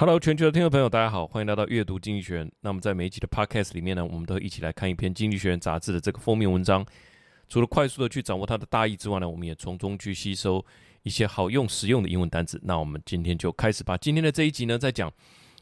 Hello，全球的听众朋友，大家好，欢迎来到阅读经济学人。那么在每一集的 Podcast 里面呢，我们都一起来看一篇《经济学人》杂志的这个封面文章。除了快速的去掌握它的大意之外呢，我们也从中去吸收一些好用、实用的英文单词。那我们今天就开始吧。今天的这一集呢，在讲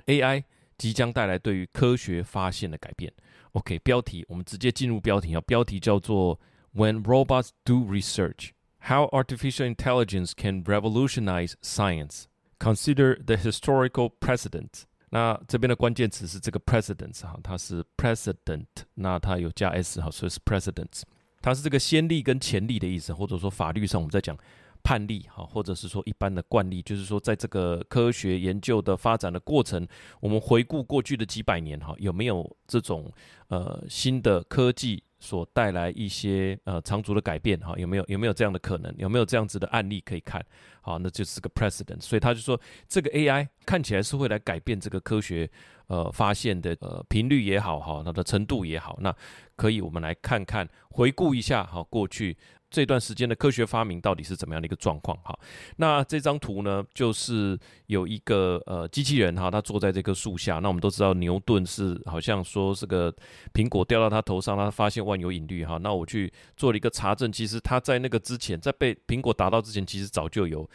AI 即将带来对于科学发现的改变。OK，标题我们直接进入标题啊，标题叫做 When Robots Do Research: How Artificial Intelligence Can Revolutionize Science。Consider the historical precedent。那这边的关键词是这个 precedent 哈，它是 precedent，那它有加 s 哈，所以是 precedents。它是这个先例跟前例的意思，或者说法律上我们在讲判例哈，或者是说一般的惯例，就是说在这个科学研究的发展的过程，我们回顾过去的几百年哈，有没有这种呃新的科技？所带来一些呃长足的改变哈，有没有有没有这样的可能？有没有这样子的案例可以看？好，那就是个 precedent。所以他就说，这个 AI 看起来是会来改变这个科学呃发现的呃频率也好哈，它的程度也好，那可以我们来看看回顾一下哈过去。这段时间的科学发明到底是怎么样的一个状况？哈，那这张图呢，就是有一个呃机器人哈，他坐在这棵树下。那我们都知道牛顿是好像说这个苹果掉到他头上，他发现万有引力哈。那我去做了一个查证，其实他在那个之前，在被苹果打到之前，其实早就有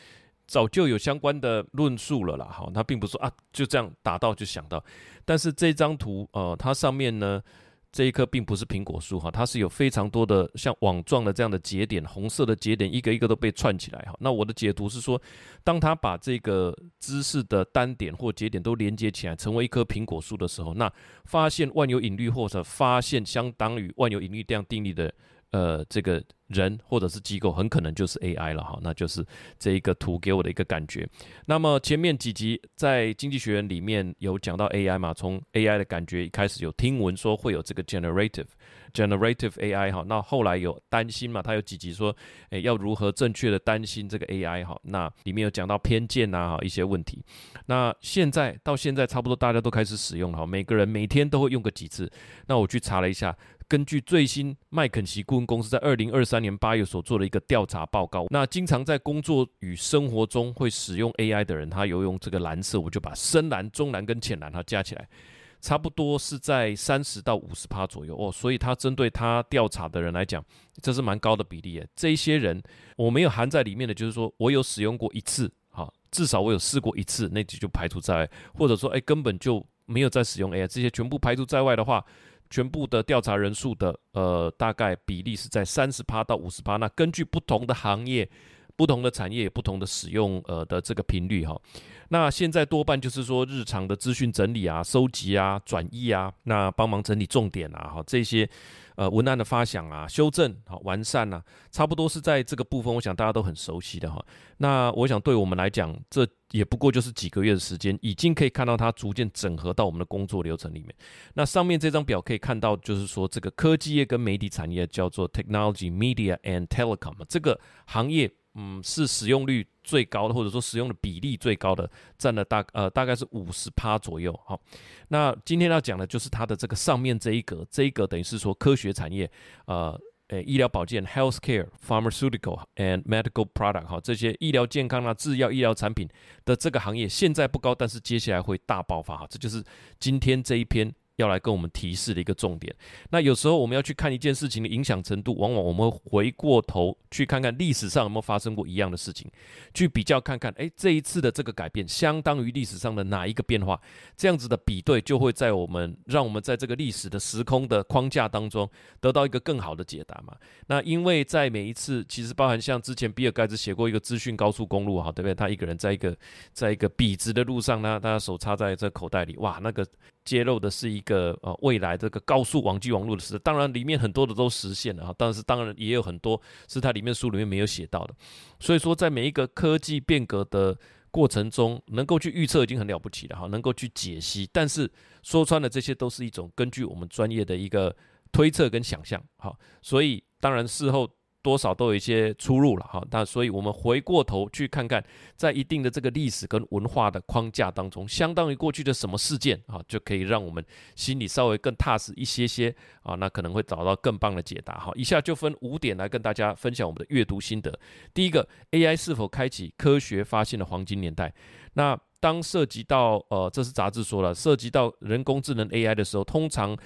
早就有相关的论述了啦。哈，他并不是说啊就这样打到就想到，但是这张图呃，它上面呢。这一棵并不是苹果树哈，它是有非常多的像网状的这样的节点，红色的节点一个一个都被串起来哈。那我的解读是说，当它把这个知识的单点或节点都连接起来，成为一棵苹果树的时候，那发现万有引力或者发现相当于万有引力这样定律的。呃，这个人或者是机构很可能就是 AI 了哈，那就是这一个图给我的一个感觉。那么前面几集在经济学人里面有讲到 AI 嘛，从 AI 的感觉一开始有听闻说会有这个 generative generative AI 哈，那后来有担心嘛，他有几集说，诶要如何正确的担心这个 AI 哈，那里面有讲到偏见呐哈一些问题。那现在到现在差不多大家都开始使用了哈，每个人每天都会用个几次。那我去查了一下。根据最新麦肯锡顾问公司在二零二三年八月所做的一个调查报告，那经常在工作与生活中会使用 AI 的人，他有用这个蓝色，我就把深蓝、中蓝跟浅蓝它加起来，差不多是在三十到五十趴左右哦。所以他针对他调查的人来讲，这是蛮高的比例诶。这些人我没有含在里面的，就是说我有使用过一次，哈，至少我有试过一次，那就就排除在外，或者说哎根本就没有在使用 AI，这些全部排除在外的话。全部的调查人数的呃大概比例是在三十趴到五十趴。那根据不同的行业、不同的产业有、不同的使用呃的这个频率哈，那现在多半就是说日常的资讯整理啊、收集啊、转译啊，那帮忙整理重点啊哈这些。呃，文案的发想啊、修正、好完善啊，差不多是在这个部分，我想大家都很熟悉的哈。那我想对我们来讲，这也不过就是几个月的时间，已经可以看到它逐渐整合到我们的工作流程里面。那上面这张表可以看到，就是说这个科技业跟媒体产业叫做 Technology, Media and Telecom 这个行业。嗯，是使用率最高的，或者说使用的比例最高的，占了大呃大概是五十趴左右。好，那今天要讲的就是它的这个上面这一格，这一格等于是说科学产业，呃，诶，医疗保健 （healthcare, pharmaceutical and medical product） 哈，这些医疗健康啊、制药、医疗产品的这个行业现在不高，但是接下来会大爆发哈，这就是今天这一篇。要来跟我们提示的一个重点。那有时候我们要去看一件事情的影响程度，往往我们回过头去看看历史上有没有发生过一样的事情，去比较看看，哎，这一次的这个改变相当于历史上的哪一个变化？这样子的比对就会在我们让我们在这个历史的时空的框架当中得到一个更好的解答嘛。那因为在每一次，其实包含像之前比尔盖茨写过一个资讯高速公路，哈，对不对？他一个人在一个在一个笔直的路上呢，他手插在这口袋里，哇，那个。揭露的是一个呃未来这个高速网际网络的时代，当然里面很多的都实现了哈，但是当然也有很多是它里面书里面没有写到的。所以说，在每一个科技变革的过程中，能够去预测已经很了不起了哈，能够去解析，但是说穿了，这些都是一种根据我们专业的一个推测跟想象哈，所以当然事后。多少都有一些出入了哈，那所以我们回过头去看看，在一定的这个历史跟文化的框架当中，相当于过去的什么事件啊，就可以让我们心里稍微更踏实一些些啊，那可能会找到更棒的解答哈。以下就分五点来跟大家分享我们的阅读心得。第一个，AI 是否开启科学发现的黄金年代？那当涉及到呃，这是杂志说了，涉及到人工智能 AI 的时候，通常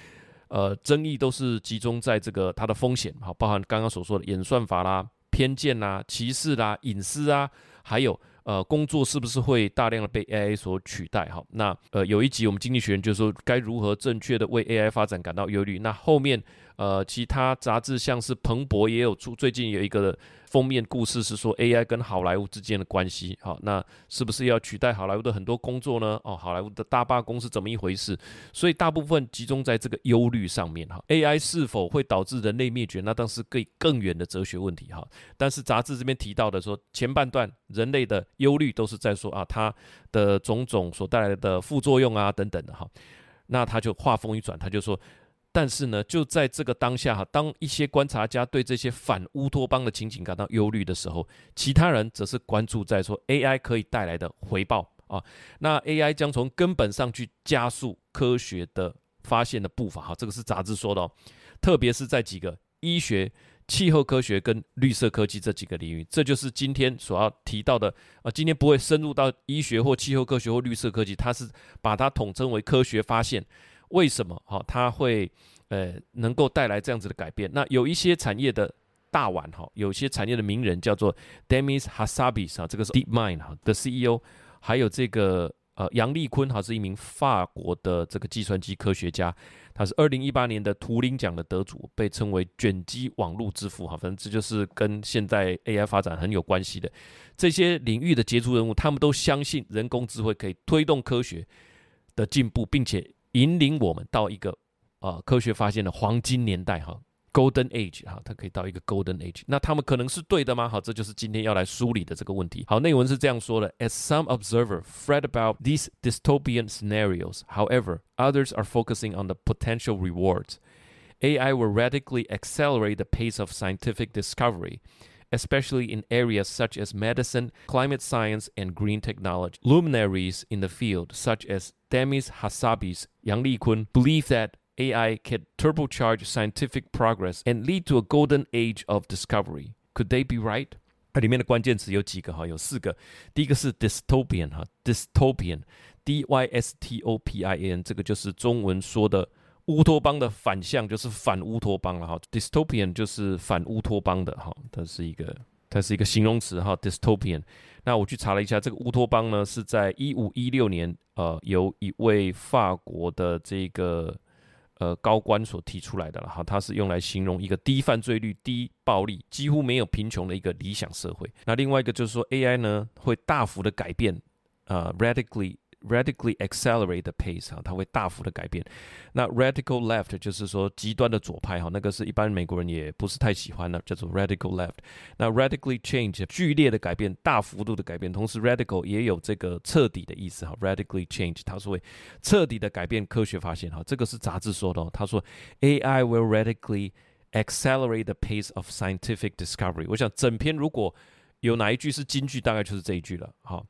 呃争议都是集中在这个它的风险，好，包含刚刚所说的演算法啦、偏见啦、歧视啦、隐私啊，还有。呃，工作是不是会大量的被 AI 所取代？哈，那呃，有一集我们经济学人就说该如何正确的为 AI 发展感到忧虑。那后面呃，其他杂志像是彭博也有出，最近有一个。封面故事是说 AI 跟好莱坞之间的关系，好，那是不是要取代好莱坞的很多工作呢？哦，好莱坞的大罢工是怎么一回事？所以大部分集中在这个忧虑上面哈。AI 是否会导致人类灭绝？那当然是更更远的哲学问题哈。但是杂志这边提到的说，前半段人类的忧虑都是在说啊，它的种种所带来的副作用啊等等的哈。那他就话锋一转，他就说。但是呢，就在这个当下哈，当一些观察家对这些反乌托邦的情景感到忧虑的时候，其他人则是关注在说 AI 可以带来的回报啊。那 AI 将从根本上去加速科学的发现的步伐哈，这个是杂志说的哦。特别是在几个医学、气候科学跟绿色科技这几个领域，这就是今天所要提到的啊。今天不会深入到医学或气候科学或绿色科技，它是把它统称为科学发现。为什么哈？它会呃能够带来这样子的改变？那有一些产业的大腕哈，有些产业的名人叫做 Demis Hassabis 啊，这个是 DeepMind 哈的 CEO，还有这个呃杨丽坤哈是一名法国的这个计算机科学家，他是二零一八年的图灵奖的得主，被称为卷积网络之父哈。反正这就是跟现在 AI 发展很有关系的这些领域的杰出人物，他们都相信人工智慧可以推动科学的进步，并且。引领我们到一个啊、呃、科学发现的黄金年代哈，Golden Age 哈，它可以到一个 Golden Age。那他们可能是对的吗？好，这就是今天要来梳理的这个问题。好，内文是这样说的：As some observer fret about these dystopian scenarios, however, others are focusing on the potential rewards. AI will radically accelerate the pace of scientific discovery. Especially in areas such as medicine, climate science, and green technology, luminaries in the field, such as Demis Hassabis, Yang Likun, believe that AI can turbocharge scientific progress and lead to a golden age of discovery. Could they be right? 它里面的关键词有几个哈？有四个。第一个是 dystopian 哈，dystopian，D Y S T O P I N，这个就是中文说的。 乌托邦的反向就是反乌托邦了哈，dystopian 就是反乌托邦的哈，它是一个它是一个形容词哈，dystopian。那我去查了一下，这个乌托邦呢是在一五一六年，呃，由一位法国的这个呃高官所提出来的了哈，它是用来形容一个低犯罪率、低暴力、几乎没有贫穷的一个理想社会。那另外一个就是说 AI 呢会大幅的改变，呃，radically。Radically accelerate the pace 哈，它会大幅的改变。那 radical left 就是说极端的左派哈，那个是一般美国人也不是太喜欢的，叫做 radical left。那 radically change 剧烈的改变，大幅度的改变，同时 radical 也有这个彻底的意思哈。Radically change 它是会彻底的改变科学发现哈，这个是杂志说的哦。他说 AI will radically accelerate the pace of scientific discovery。我想整篇如果有哪一句是金句，大概就是这一句了哈。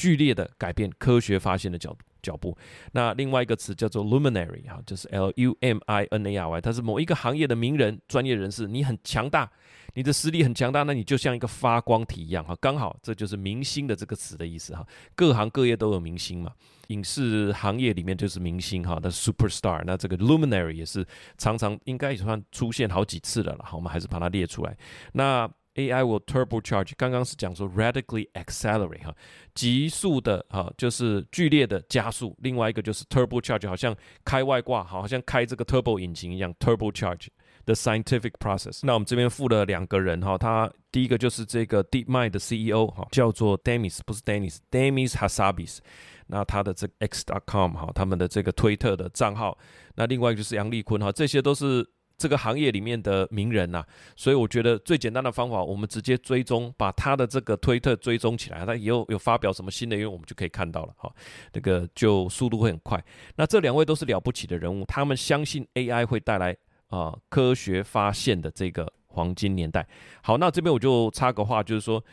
剧烈的改变科学发现的脚脚步。那另外一个词叫做 luminary 哈，就是 L U M I N A R Y，它是某一个行业的名人、专业人士。你很强大，你的实力很强大，那你就像一个发光体一样哈。刚好这就是明星的这个词的意思哈。各行各业都有明星嘛，影视行业里面就是明星哈，那 superstar。那这个 luminary 也是常常应该也算出现好几次的了。好，我们还是把它列出来。那 AI will turbocharge，刚刚是讲说 radically accelerate 哈，急速的哈，就是剧烈的加速。另外一个就是 turbocharge，好像开外挂，好像开这个 turbo 引擎一样，turbocharge the scientific process。那我们这边附了两个人哈，他第一个就是这个 DeepMind 的 CEO 哈，叫做 Demis，不是 Dennis，Demis Hasabis。那他的这 X.com 哈，他们的这个推特的账号。那另外就是杨丽坤哈，这些都是。这个行业里面的名人呐、啊，所以我觉得最简单的方法，我们直接追踪，把他的这个推特追踪起来，他以后有发表什么新的内容，我们就可以看到了哈。这个就速度会很快。那这两位都是了不起的人物，他们相信 AI 会带来啊、科学发现的这个黄金年代。好，那这边我就插个话，就是说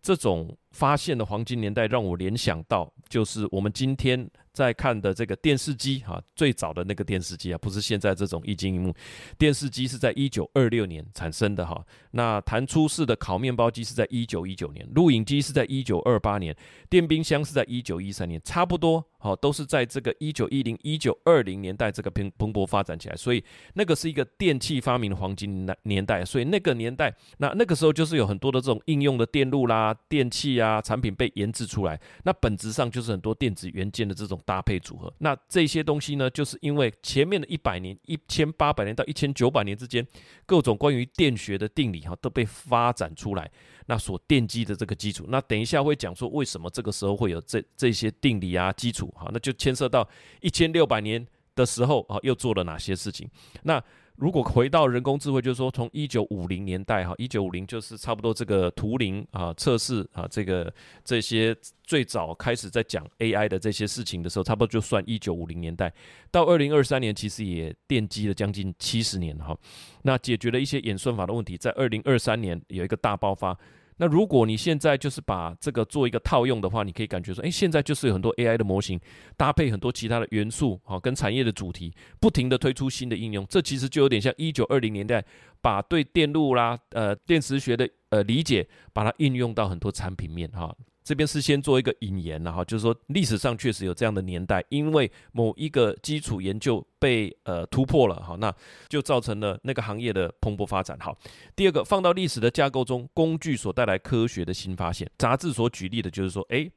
这种发现的黄金年代，让我联想到，就是我们今天。在看的这个电视机哈，最早的那个电视机啊，不是现在这种液晶荧幕，电视机是在一九二六年产生的哈。那弹出式的烤面包机是在一九一九年，录影机是在一九二八年，电冰箱是在一九一三年，差不多好，都是在这个一九一零、一九二零年代这个蓬蓬勃发展起来，所以那个是一个电器发明的黄金年代，所以那个年代，那那个时候就是有很多的这种应用的电路啦、电器啊产品被研制出来，那本质上就是很多电子元件的这种搭配组合。那这些东西呢，就是因为前面的一百年、一千八百年到一千九百年之间，各种关于电学的定理哈都被发展出来，那所奠基的这个基础。那等一下会讲说为什么这个时候会有这这些定理啊基础好，那就牵涉到一千六百年的时候啊又做了哪些事情。那如果回到人工智慧，就是说从一九五零年代哈，一九五零就是差不多这个图灵啊测试啊这个这些最早开始在讲 AI 的这些事情的时候，差不多就算一九五零年代到二零二三年，其实也奠基了将近七十年哈。那解决了一些演算法的问题，在二零二三年有一个大爆发。那如果你现在就是把这个做一个套用的话，你可以感觉说，诶，现在就是有很多 AI 的模型搭配很多其他的元素，好，跟产业的主题不停的推出新的应用，这其实就有点像一九二零年代把对电路啦、呃电磁学的呃理解，把它应用到很多产品面哈。这边是先做一个引言了哈，就是说历史上确实有这样的年代，因为某一个基础研究被呃突破了哈，那就造成了那个行业的蓬勃发展。好，第二个放到历史的架构中，工具所带来科学的新发现。杂志所举例的就是说，诶，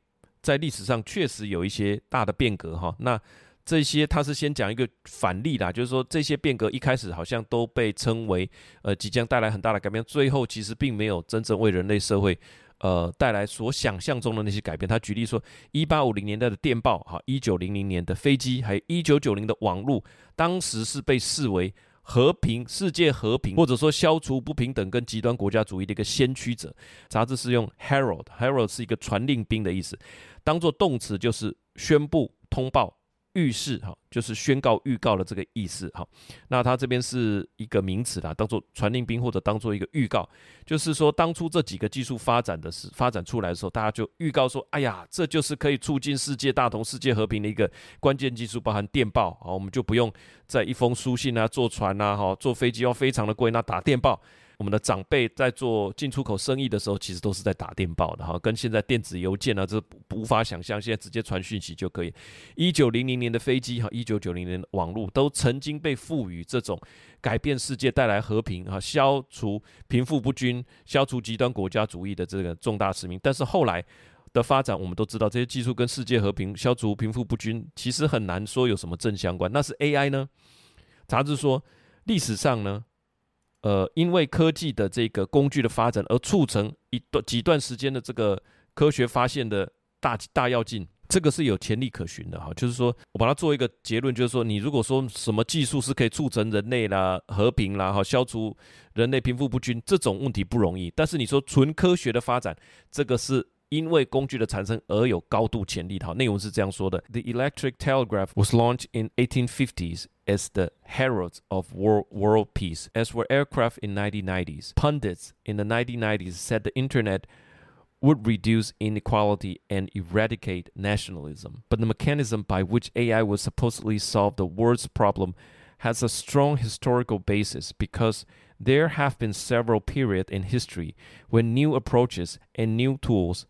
在历史上确实有一些大的变革哈。那这些他是先讲一个反例啦，就是说这些变革一开始好像都被称为呃即将带来很大的改变，最后其实并没有真正为人类社会。呃，带来所想象中的那些改变。他举例说，一八五零年代的电报，哈，一九零零年的飞机，还有一九九零的网络，当时是被视为和平、世界和平，或者说消除不平等跟极端国家主义的一个先驱者。杂志是用 herald，herald 是一个传令兵的意思，当做动词就是宣布、通报。预示哈，就是宣告、预告的这个意思哈。那它这边是一个名词啦，当做传令兵或者当做一个预告，就是说当初这几个技术发展的时发展出来的时候，大家就预告说，哎呀，这就是可以促进世界大同、世界和平的一个关键技术，包含电报啊，我们就不用在一封书信啊，坐船啊，哈，坐飞机要非常的贵，那打电报。我们的长辈在做进出口生意的时候，其实都是在打电报的哈，跟现在电子邮件啊，这无法想象，现在直接传讯息就可以。一九零零年的飞机哈，一九九零年的网络都曾经被赋予这种改变世界、带来和平啊、消除贫富不均、消除极端国家主义的这个重大使命。但是后来的发展，我们都知道，这些技术跟世界和平、消除贫富不均，其实很难说有什么正相关。那是 AI 呢？杂志说，历史上呢？呃，因为科技的这个工具的发展而促成一段几段时间的这个科学发现的大大跃进，这个是有潜力可循的哈。就是说我把它做一个结论，就是说你如果说什么技术是可以促成人类啦和平啦哈，消除人类贫富不均这种问题不容易，但是你说纯科学的发展，这个是。因为工具的产生而有高度潜力的。好，内容是这样说的：The electric telegraph was launched in 1850s as the herald of world world peace, as were aircraft in 1990s. Pundits in the 1990s said the internet would reduce inequality and eradicate nationalism. But the mechanism by which AI would supposedly solve the world's problem has a strong historical basis because there have been several periods in history when new approaches and new tools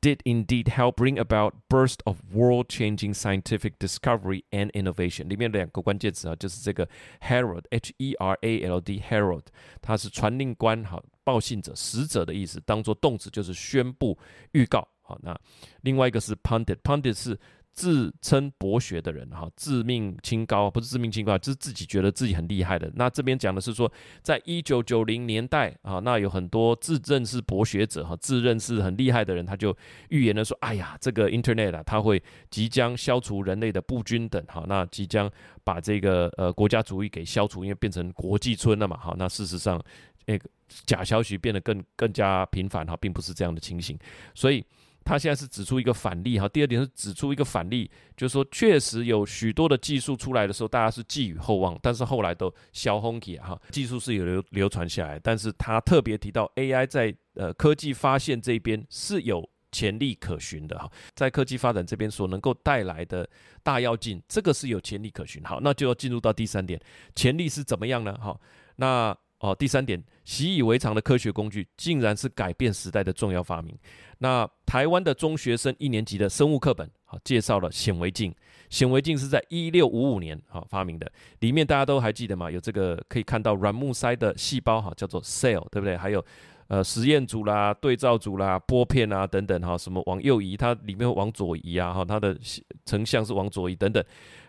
did indeed help bring about burst of world-changing scientific discovery and innovation。里面两个关键词啊，就是这个 herald，H-E-R-A-L-D，herald，它是传令官，哈，报信者、使者的意思，当做动词就是宣布、预告。好，那另外一个是 pundit，pundit 是。 自称博学的人，哈，自命清高，不是自命清高，就是自己觉得自己很厉害的。那这边讲的是说，在一九九零年代啊，那有很多自认是博学者，哈，自认是很厉害的人，他就预言了说，哎呀，这个 Internet 啊，它会即将消除人类的不均等，哈，那即将把这个呃国家主义给消除，因为变成国际村了嘛，哈，那事实上那个假消息变得更更加频繁，哈，并不是这样的情形，所以。他现在是指出一个反例哈，第二点是指出一个反例，就是说确实有许多的技术出来的时候，大家是寄予厚望，但是后来都消风起哈，技术是有流流传下来，但是他特别提到 AI 在呃科技发现这边是有潜力可循的哈，在科技发展这边所能够带来的大跃进，这个是有潜力可循。好，那就要进入到第三点，潜力是怎么样呢？好，那哦，第三点，习以为常的科学工具，竟然是改变时代的重要发明。那台湾的中学生一年级的生物课本，好，介绍了显微镜。显微镜是在一六五五年好发明的，里面大家都还记得吗？有这个可以看到软木塞的细胞哈，叫做 cell，对不对？还有。呃，实验组啦、对照组啦、玻片啊等等哈，什么往右移，它里面往左移啊哈，它的成像是往左移等等，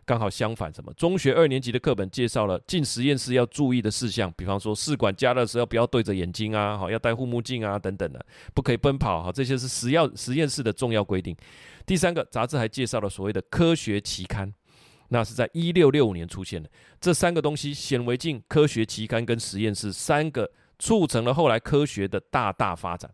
刚好相反。什么？中学二年级的课本介绍了进实验室要注意的事项，比方说试管加热的时候不要对着眼睛啊，好要戴护目镜啊等等的，不可以奔跑哈，这些是实要实验室的重要规定。第三个，杂志还介绍了所谓的科学期刊，那是在一六六五年出现的。这三个东西：显微镜、科学期刊跟实验室三个。促成了后来科学的大大发展。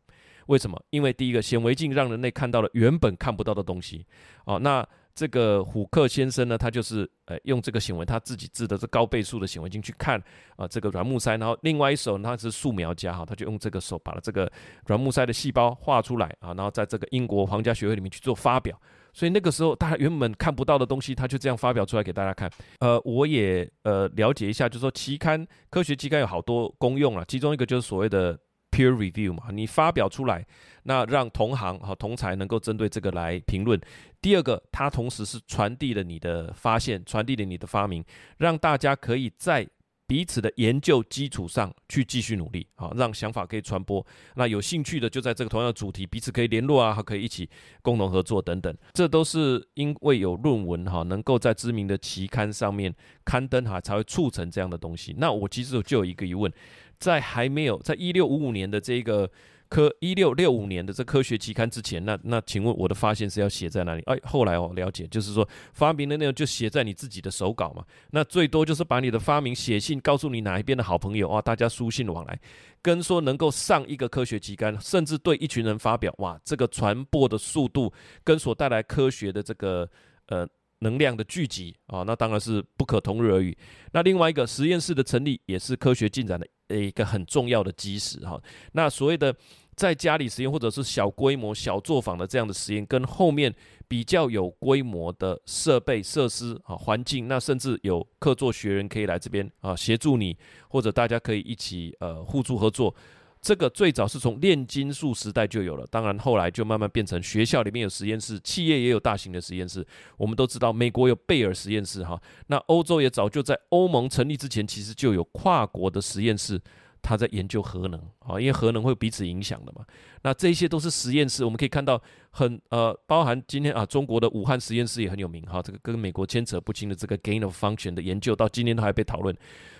为什么？因为第一个显微镜让人类看到了原本看不到的东西。哦，那这个虎克先生呢，他就是呃用这个显微他自己制的这高倍数的显微镜去看啊这个软木塞，然后另外一手呢他是素描家哈，他就用这个手把了这个软木塞的细胞画出来啊，然后在这个英国皇家学会里面去做发表。所以那个时候大家原本看不到的东西，他就这样发表出来给大家看。呃，我也呃了解一下，就是说期刊科学期刊有好多功用啊，其中一个就是所谓的 peer review 嘛，你发表出来，那让同行和同才能够针对这个来评论。第二个，它同时是传递了你的发现，传递了你的发明，让大家可以在。彼此的研究基础上去继续努力，好，让想法可以传播。那有兴趣的就在这个同样的主题，彼此可以联络啊，还可以一起共同合作等等。这都是因为有论文哈，能够在知名的期刊上面刊登哈，才会促成这样的东西。那我其实就有一个疑问，在还没有在一六五五年的这个。科一六六五年的这科学期刊之前，那那请问我的发现是要写在哪里？哎，后来我了解，就是说发明的内容就写在你自己的手稿嘛。那最多就是把你的发明写信告诉你哪一边的好朋友啊，大家书信往来，跟说能够上一个科学期刊，甚至对一群人发表，哇，这个传播的速度跟所带来科学的这个呃能量的聚集啊，那当然是不可同日而语。那另外一个实验室的成立，也是科学进展的一个很重要的基石哈。那所谓的。在家里实验或者是小规模小作坊的这样的实验，跟后面比较有规模的设备设施啊环境，那甚至有客座学人可以来这边啊协助你，或者大家可以一起呃互助合作。这个最早是从炼金术时代就有了，当然后来就慢慢变成学校里面有实验室，企业也有大型的实验室。我们都知道美国有贝尔实验室哈，那欧洲也早就在欧盟成立之前，其实就有跨国的实验室。他在研究核能啊，因为核能会彼此影响的嘛。那这些都是实验室，我们可以看到很呃，包含今天啊，中国的武汉实验室也很有名哈。这个跟美国牵扯不清的这个 gain of function 的研究，到今天都还被讨论。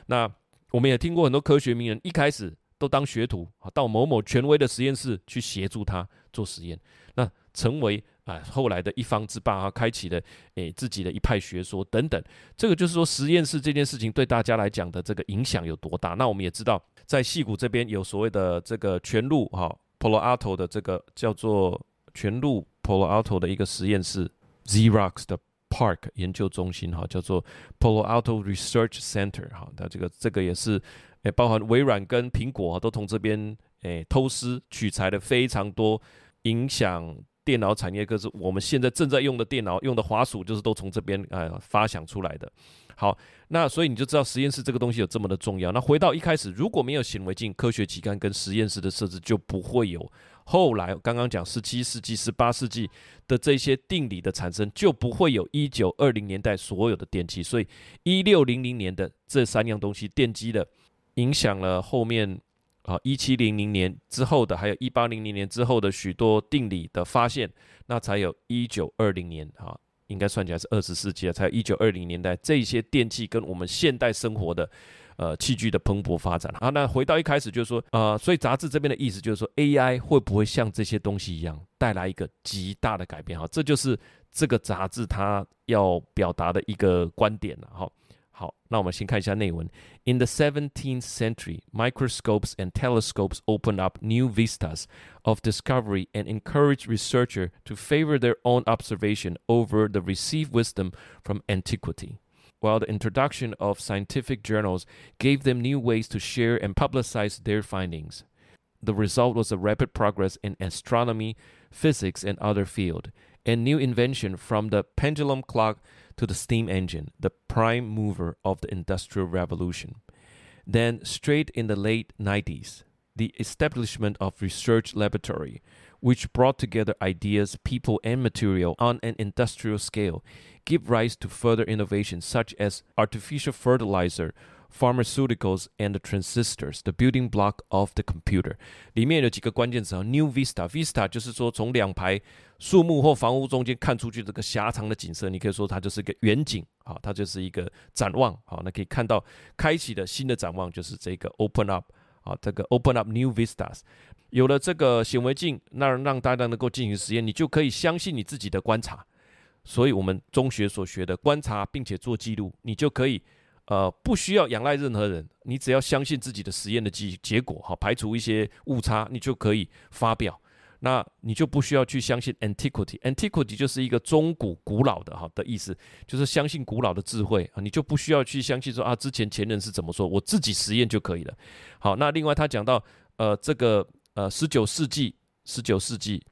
那我们也听过很多科学名人一开始都当学徒啊，到某某权威的实验室去协助他做实验，那成为。啊，后来的一方之霸啊，开启了诶自己的一派学说等等，这个就是说实验室这件事情对大家来讲的这个影响有多大。那我们也知道，在戏谷这边有所谓的这个全路哈 Palo Alto 的这个叫做全路 Palo Alto 的一个实验室，Xerox 的 Park 研究中心哈，叫做 Palo Alto Research Center 哈，那这个这个也是诶，包含微软跟苹果都从这边诶偷师取材了非常多影响。电脑产业，可是我们现在正在用的电脑用的滑鼠，就是都从这边呃发想出来的。好，那所以你就知道实验室这个东西有这么的重要。那回到一开始，如果没有显微镜、科学期刊跟实验室的设置，就不会有后来刚刚讲十七世纪、十八世纪的这些定理的产生，就不会有一九二零年代所有的电器。所以一六零零年的这三样东西奠基了，影响了后面。啊，一七零零年之后的，还有一八零零年之后的许多定理的发现，那才有一九二零年啊，应该算起来是二十世纪了，才有一九二零年代这些电器跟我们现代生活的呃器具的蓬勃发展啊。那回到一开始就是说，呃，所以杂志这边的意思就是说，AI 会不会像这些东西一样带来一个极大的改变？哈，这就是这个杂志它要表达的一个观点了，哈。好，那我们先看一下内文。In the 17th century, microscopes and telescopes opened up new vistas of discovery and encouraged researchers to favor their own observation over the received wisdom from antiquity. While the introduction of scientific journals gave them new ways to share and publicize their findings, the result was a rapid progress in astronomy, physics and other field, and new invention from the pendulum clock to the steam engine, the prime mover of the industrial revolution. Then, straight in the late 90s, the establishment of research laboratory, which brought together ideas, people, and material on an industrial scale, give rise to further innovations such as artificial fertilizer, pharmaceuticals, and transistors, the building block of the computer. 里面有几个关键词啊，New Vista，Vista 就是说从两排树木或房屋中间看出去这个狭长的景色，你可以说它就是一个远景啊，它就是一个展望啊，那可以看到开启的新的展望就是这个 Open Up。啊，这个 open up new vistas，有了这个显微镜，那让大家能够进行实验，你就可以相信你自己的观察。所以，我们中学所学的观察并且做记录，你就可以呃不需要仰赖任何人，你只要相信自己的实验的结结果，好，排除一些误差，你就可以发表。那你就不需要去相信 antiquity，antiquity 就是一个中古、古老的哈的意思，就是相信古老的智慧啊，你就不需要去相信说啊之前前人是怎么说，我自己实验就可以了。好，那另外他讲到呃这个呃十九世纪，十九世纪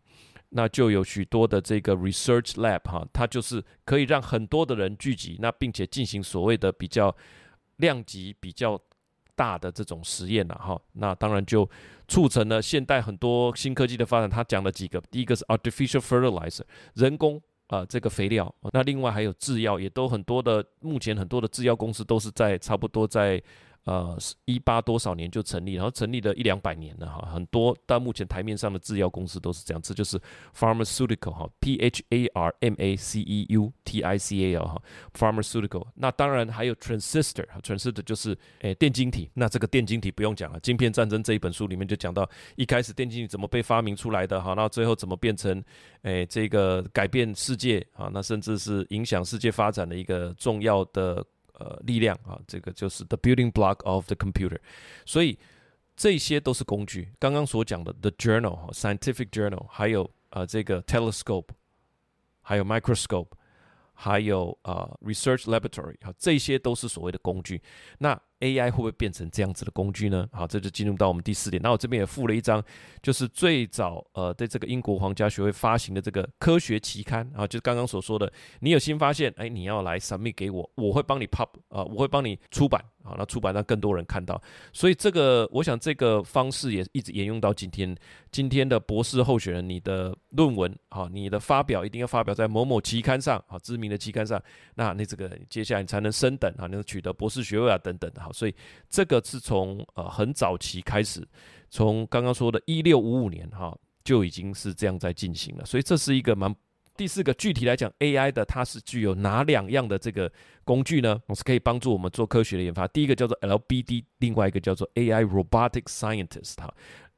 那就有许多的这个 research lab 哈，它就是可以让很多的人聚集，那并且进行所谓的比较量级比较。大的这种实验了哈，那当然就促成了现代很多新科技的发展。他讲了几个，第一个是 artificial fertilizer，人工啊、呃、这个肥料，那另外还有制药，也都很多的，目前很多的制药公司都是在差不多在。呃，一八多少年就成立，然后成立了一两百年了哈，很多到目前台面上的制药公司都是这样，这就是 pharmaceutical 哈，P H A R M A C E U T I C A L 哈，pharmaceutical。那当然还有 transistor，transistor 就是诶电晶体。那这个电晶体不用讲了，《晶片战争》这一本书里面就讲到，一开始电晶体怎么被发明出来的哈，那最后怎么变成诶这个改变世界啊，那甚至是影响世界发展的一个重要的。呃，力量啊，这个就是 the building block of the computer，所以这些都是工具。刚刚所讲的 the journal scientific journal，还有呃这个 telescope，还有 microscope，还有呃 research laboratory，啊，这些都是所谓的工具。那 AI 会不会变成这样子的工具呢？好，这就进入到我们第四点。那我这边也附了一张，就是最早呃，在这个英国皇家学会发行的这个科学期刊啊，就是刚刚所说的，你有新发现，哎，你要来 submit 给我，我会帮你 pub 啊，我会帮你出版啊，那出版让更多人看到。所以这个，我想这个方式也一直沿用到今天。今天的博士候选人，你的论文啊，你的发表一定要发表在某某期刊上啊，知名的期刊上，那你这个接下来你才能升等啊，你能取得博士学位啊，等等好。所以这个是从呃很早期开始，从刚刚说的一六五五年哈就已经是这样在进行了。所以这是一个蛮第四个具体来讲 AI 的，它是具有哪两样的这个工具呢？我是可以帮助我们做科学的研发。第一个叫做 LBD，另外一个叫做 AI Robotic Scientist 哈。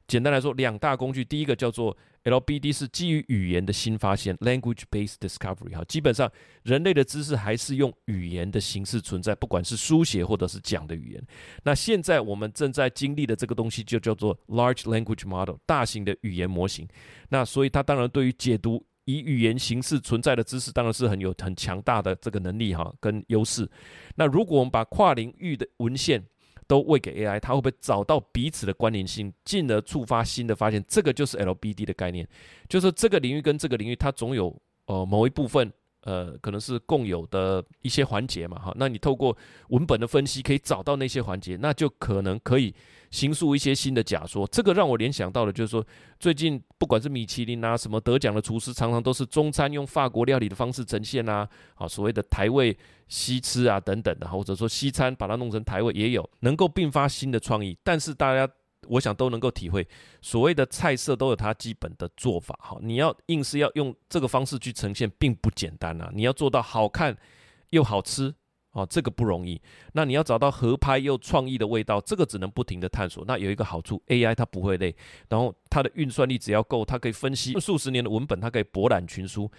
简单来说，两大工具，第一个叫做 LBD，是基于语言的新发现 （language-based discovery）。哈，基本上人类的知识还是用语言的形式存在，不管是书写或者是讲的语言。那现在我们正在经历的这个东西，就叫做 large language model，大型的语言模型。那所以它当然对于解读以语言形式存在的知识，当然是很有很强大的这个能力哈跟优势。那如果我们把跨领域的文献，都喂给 AI，它会不会找到彼此的关联性，进而触发新的发现？这个就是 LBD 的概念，就是这个领域跟这个领域，它总有呃某一部分。呃，可能是共有的一些环节嘛，哈，那你透过文本的分析可以找到那些环节，那就可能可以形塑一些新的假说。这个让我联想到的，就是说最近不管是米其林啊，什么得奖的厨师，常常都是中餐用法国料理的方式呈现啊，啊，所谓的台味西吃啊等等的，或者说西餐把它弄成台味也有，能够并发新的创意，但是大家。我想都能够体会，所谓的菜色都有它基本的做法，哈，你要硬是要用这个方式去呈现，并不简单啊！你要做到好看又好吃，哦，这个不容易。那你要找到合拍又创意的味道，这个只能不停地探索。那有一个好处，AI 它不会累，然后它的运算力只要够，它可以分析数十年的文本，它可以博览群书。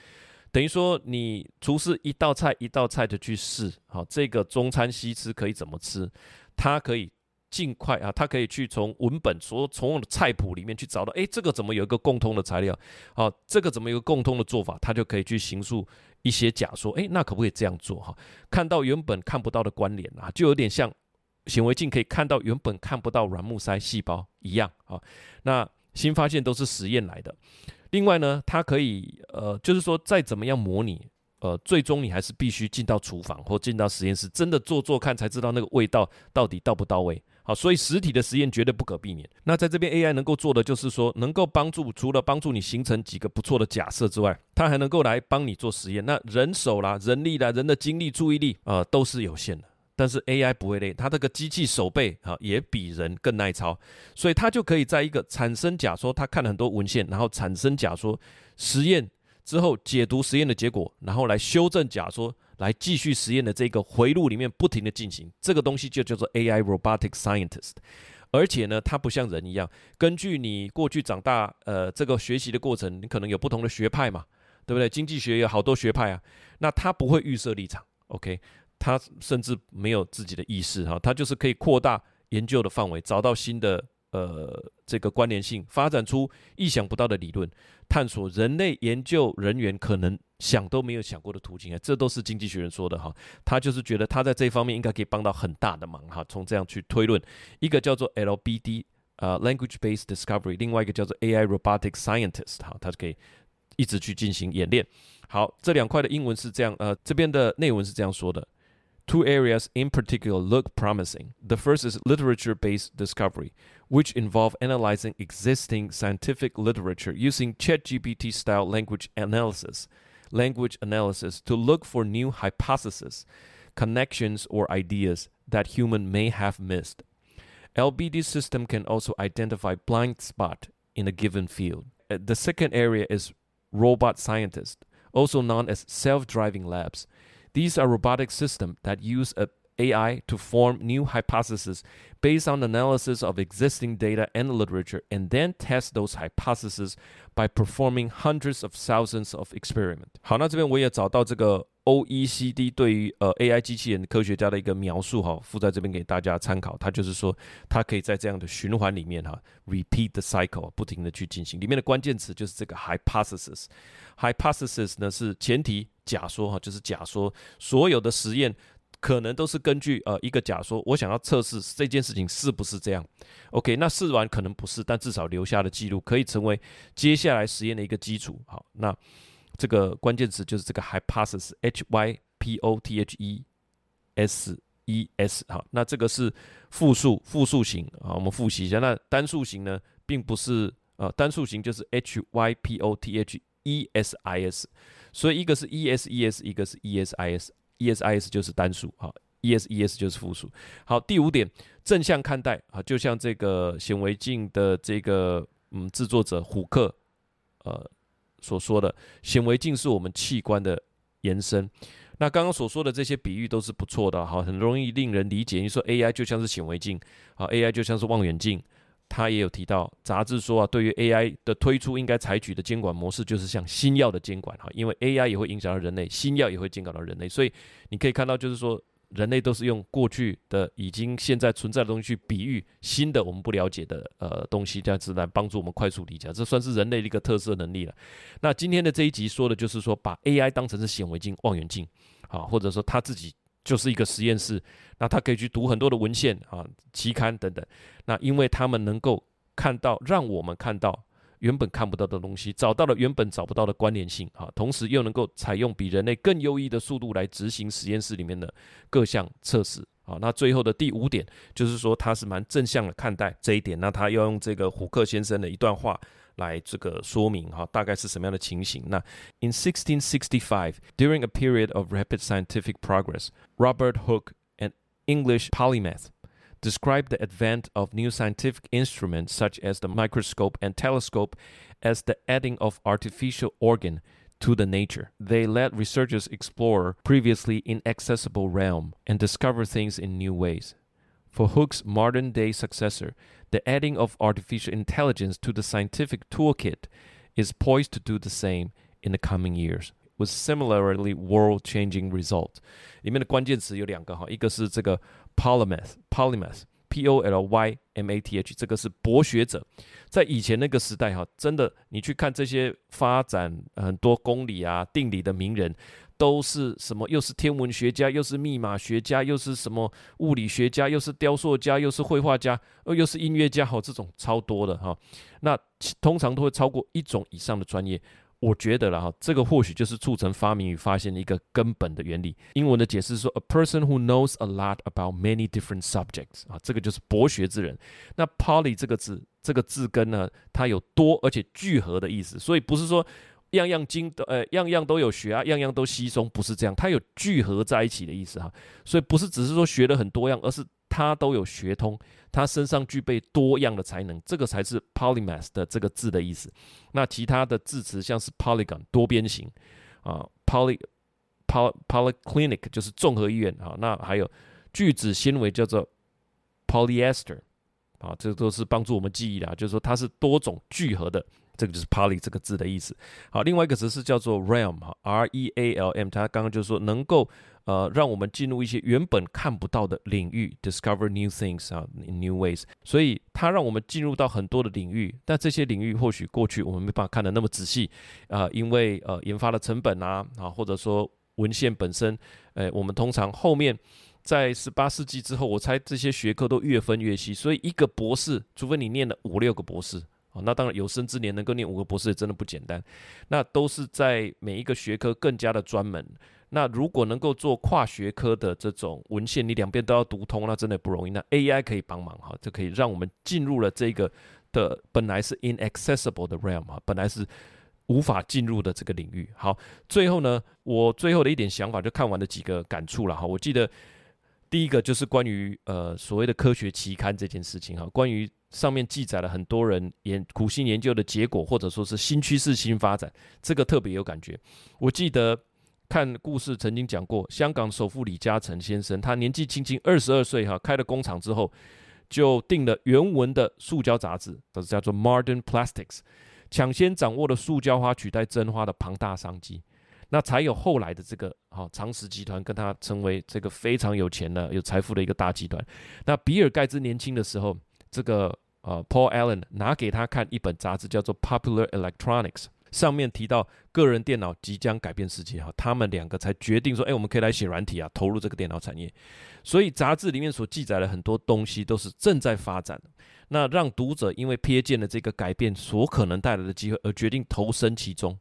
等于说，你厨师一道菜一道菜的去试，好，这个中餐西吃可以怎么吃，它可以。尽快啊，他可以去从文本所从我的菜谱里面去找到，哎，这个怎么有一个共通的材料？好，这个怎么有一个共通的做法？他就可以去形塑一些假说，哎，那可不可以这样做？哈，看到原本看不到的关联啊，就有点像显微镜可以看到原本看不到软木塞细胞一样啊。那新发现都是实验来的。另外呢，它可以呃，就是说再怎么样模拟，呃，最终你还是必须进到厨房或进到实验室，真的做做看，才知道那个味道到底到不到位。好，所以实体的实验绝对不可避免。那在这边 AI 能够做的就是说，能够帮助除了帮助你形成几个不错的假设之外，它还能够来帮你做实验。那人手啦、人力啦、人的精力、注意力，呃，都是有限的。但是 AI 不会累，它这个机器手背啊也比人更耐操，所以它就可以在一个产生假说，它看了很多文献，然后产生假说实验之后解读实验的结果，然后来修正假说。来继续实验的这个回路里面不停地进行，这个东西就叫做 AI Robotic Scientist。而且呢，它不像人一样，根据你过去长大呃这个学习的过程，你可能有不同的学派嘛，对不对？经济学有好多学派啊，那它不会预设立场，OK？它甚至没有自己的意识哈，它就是可以扩大研究的范围，找到新的。呃，这个关联性发展出意想不到的理论，探索人类研究人员可能想都没有想过的途径啊，这都是经济学人说的哈。他就是觉得他在这方面应该可以帮到很大的忙哈。从这样去推论，一个叫做 LBD 呃 Language Based Discovery，另外一个叫做 AI Robotic Scientist 哈，它是可以一直去进行演练。好，这两块的英文是这样，呃，这边的内文是这样说的。Two areas in particular look promising. The first is literature-based discovery, which involve analyzing existing scientific literature using ChatGPT-style language analysis, language analysis to look for new hypotheses, connections, or ideas that human may have missed. LBD system can also identify blind spot in a given field. Uh, the second area is robot scientist, also known as self-driving labs. These are robotic systems that use a AI to form new hypotheses based on analysis of existing data and literature, and then test those hypotheses by performing hundreds of thousands of experiments. 好，那这边我也找到这个 OECD 对于呃 AI 机器人科学家的一个描述哈，附在这边给大家参考。它就是说，它可以在这样的循环里面哈，repeat the cycle，不停的去进行。里面的关键词就是这个 hypothesis。hypothesis 呢是前提。假说哈，就是假说，所有的实验可能都是根据呃一个假说，我想要测试这件事情是不是这样。OK，那试完可能不是，但至少留下的记录可以成为接下来实验的一个基础。好，那这个关键词就是这个 hypothesis，H Y P O T H E S E S。好，那这个是复数复数型啊，我们复习一下。那单数型呢，并不是呃单数型就是 H Y P O T H E S I S。所以一个是 E S E S，一个是 E S I S，E S I S 就是单数，好，E S E S 就是复数。好，第五点，正向看待啊，就像这个显微镜的这个嗯制作者虎克呃所说的，显微镜是我们器官的延伸。那刚刚所说的这些比喻都是不错的，好，很容易令人理解。你说 AI 就像是显微镜，啊，AI 就像是望远镜。他也有提到，杂志说啊，对于 AI 的推出，应该采取的监管模式就是像新药的监管哈，因为 AI 也会影响到人类，新药也会监管到人类，所以你可以看到，就是说人类都是用过去的已经现在存在的东西去比喻新的我们不了解的呃东西，这样子来帮助我们快速理解，这算是人类的一个特色能力了。那今天的这一集说的就是说，把 AI 当成是显微镜、望远镜，啊，或者说他自己。就是一个实验室，那他可以去读很多的文献啊、期刊等等。那因为他们能够看到，让我们看到原本看不到的东西，找到了原本找不到的关联性啊，同时又能够采用比人类更优异的速度来执行实验室里面的各项测试啊。那最后的第五点就是说，他是蛮正向的看待这一点。那他要用这个虎克先生的一段话。来这个说明哈，大概是什么样的情形？那 In 1665, during a period of rapid scientific progress, Robert Hook, an English polymath, described the advent of new scientific instruments such as the microscope and telescope as the adding of artificial organ to the nature. They let researchers explore previously inaccessible realm and discover things in new ways. For Hooke's modern day successor, The adding of artificial intelligence to the scientific toolkit is poised to do the same in the coming years, with similarly world-changing results. 里面的关键词有两个哈，一个是这个 polymath，polymath，p o l y m a t h，这个是博学者。在以前那个时代哈，真的你去看这些发展很多公理啊、定理的名人。都是什么？又是天文学家，又是密码学家，又是什么物理学家，又是雕塑家，又是绘画家，呃，又是音乐家，好，这种超多的哈。那通常都会超过一种以上的专业。我觉得了哈，这个或许就是促成发明与发现的一个根本的原理。英文的解释说，a person who knows a lot about many different subjects 啊，这个就是博学之人。那 poly 这个字，这个字根呢，它有多而且聚合的意思，所以不是说样样精都呃样样都有学啊，样样都稀松，不是这样，它有聚合在一起的意思哈。所以不是只是说学了很多样，而是他都有学通。他身上具备多样的才能，这个才是 polymath 的这个字的意思。那其他的字词像是 polygon 多边形啊，poly poly polyclinic 就是综合医院啊。那还有聚酯纤维叫做 polyester 啊，这都是帮助我们记忆的，就是说它是多种聚合的。这个就是 poly 这个字的意思。好，另外一个词是叫做 realm 哈，R E A L M，它刚刚就是说能够。呃，让我们进入一些原本看不到的领域，discover new things 啊，in new ways。所以它让我们进入到很多的领域，但这些领域或许过去我们没办法看得那么仔细啊、因为呃研发的成本啊啊，或者说文献本身，呃，我们通常后面在十八世纪之后，我猜这些学科都越分越细，所以一个博士，除非你念了五六个博士那当然有生之年能够念五个博士也真的不简单，那都是在每一个学科更加的专门。那如果能够做跨学科的这种文献，你两边都要读通，那真的不容易。那 AI 可以帮忙哈，就可以让我们进入了这个的本来是 inaccessible 的 realm 啊，本来是无法进入的这个领域。好，最后呢，我最后的一点想法就看完了几个感触了哈。我记得第一个就是关于呃所谓的科学期刊这件事情哈，关于上面记载了很多人研苦心研究的结果，或者说是新趋势、新发展，这个特别有感觉。我记得。看故事曾经讲过，香港首富李嘉诚先生，他年纪轻轻二十二岁哈，开了工厂之后，就订了原文的塑胶杂志，这是叫做 Modern Plastics，抢先掌握了塑胶花取代真花的庞大商机，那才有后来的这个哈长实集团跟他成为这个非常有钱的、有财富的一个大集团。那比尔盖茨年轻的时候，这个呃 Paul Allen 拿给他看一本杂志，叫做 Popular Electronics。上面提到个人电脑即将改变世界哈，他们两个才决定说，哎，我们可以来写软体啊，投入这个电脑产业。所以杂志里面所记载的很多东西都是正在发展，那让读者因为瞥见了这个改变所可能带来的机会而决定投身其中。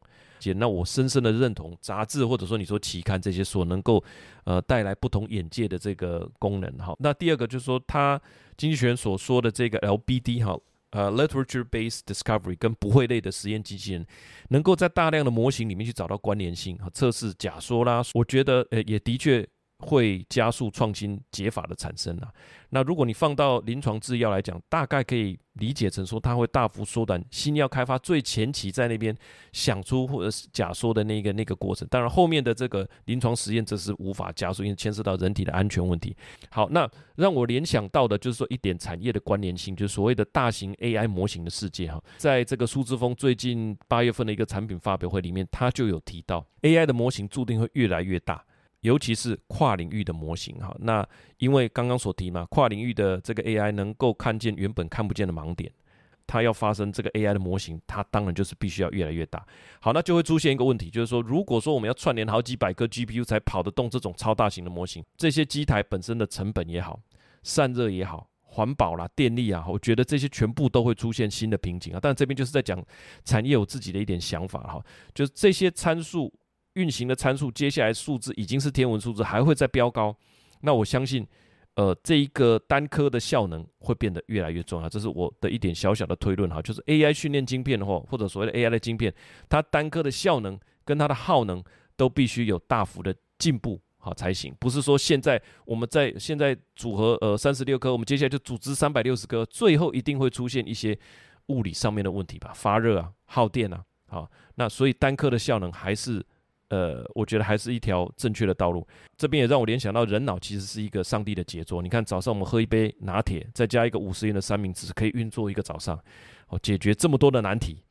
那我深深的认同杂志或者说你说期刊这些所能够呃带来不同眼界的这个功能哈。那第二个就是说，他经济学人所说的这个 LBD 哈。呃、，literature based discovery 跟不会类的实验机器人，能够在大量的模型里面去找到关联性和测试假说啦。我觉得，呃，也的确。会加速创新解法的产生啊。那如果你放到临床制药来讲，大概可以理解成说，它会大幅缩短新药开发最前期在那边想出或者是假说的那个那个过程。当然，后面的这个临床实验这是无法加速，因为牵涉到人体的安全问题。好，那让我联想到的就是说一点产业的关联性，就是所谓的大型 AI 模型的世界哈。在这个苏姿丰最近八月份的一个产品发表会里面，他就有提到 AI 的模型注定会越来越大。尤其是跨领域的模型哈，那因为刚刚所提嘛，跨领域的这个 AI 能够看见原本看不见的盲点，它要发生这个 AI 的模型，它当然就是必须要越来越大。好，那就会出现一个问题，就是说，如果说我们要串联好几百个 GPU 才跑得动这种超大型的模型，这些机台本身的成本也好，散热也好，环保啦、电力啊，我觉得这些全部都会出现新的瓶颈啊。但这边就是在讲产业有自己的一点想法哈，就是这些参数。运行的参数，接下来数字已经是天文数字，还会再飙高。那我相信，呃，这一个单颗的效能会变得越来越重要。这是我的一点小小的推论哈，就是 AI 训练晶片的话，或者所谓的 AI 的晶片，它单颗的效能跟它的耗能都必须有大幅的进步好才行。不是说现在我们在现在组合呃三十六颗，我们接下来就组织三百六十颗，最后一定会出现一些物理上面的问题吧？发热啊，耗电啊，好，那所以单颗的效能还是。呃，我觉得还是一条正确的道路。这边也让我联想到，人脑其实是一个上帝的杰作。你看，早上我们喝一杯拿铁，再加一个五十元的三明治，可以运作一个早上，哦，解决这么多的难题。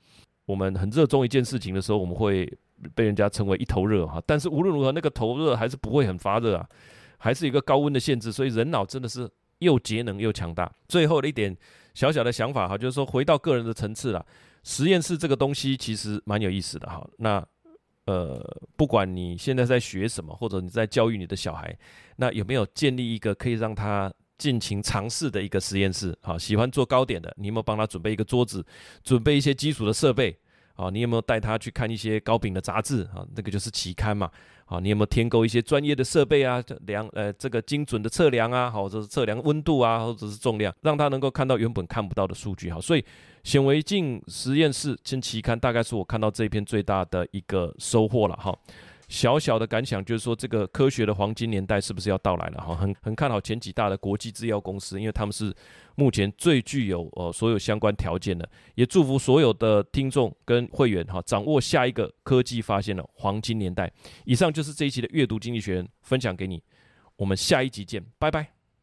我们很热衷一件事情的时候，我们会被人家称为一头热哈。但是无论如何，那个头热还是不会很发热啊，还是一个高温的限制。所以人脑真的是又节能又强大。最后的一点小小的想法哈，就是说回到个人的层次了，实验室这个东西其实蛮有意思的哈。那呃，不管你现在在学什么，或者你在教育你的小孩，那有没有建立一个可以让他尽情尝试的一个实验室？好，喜欢做糕点的，你有没有帮他准备一个桌子，准备一些基础的设备？啊，你有没有带他去看一些糕饼的杂志？啊，那个就是期刊嘛。啊，你有没有添购一些专业的设备啊？量呃，这个精准的测量啊，或者是测量温度啊，或者是重量，让他能够看到原本看不到的数据。哈，所以显微镜实验室进期刊，大概是我看到这一篇最大的一个收获了哈。小小的感想就是说，这个科学的黄金年代是不是要到来了？哈，很很看好前几大的国际制药公司，因为他们是目前最具有呃所有相关条件的。也祝福所有的听众跟会员哈，掌握下一个科技发现的黄金年代。以上就是这一期的阅读经济学人分享给你，我们下一集见，拜拜。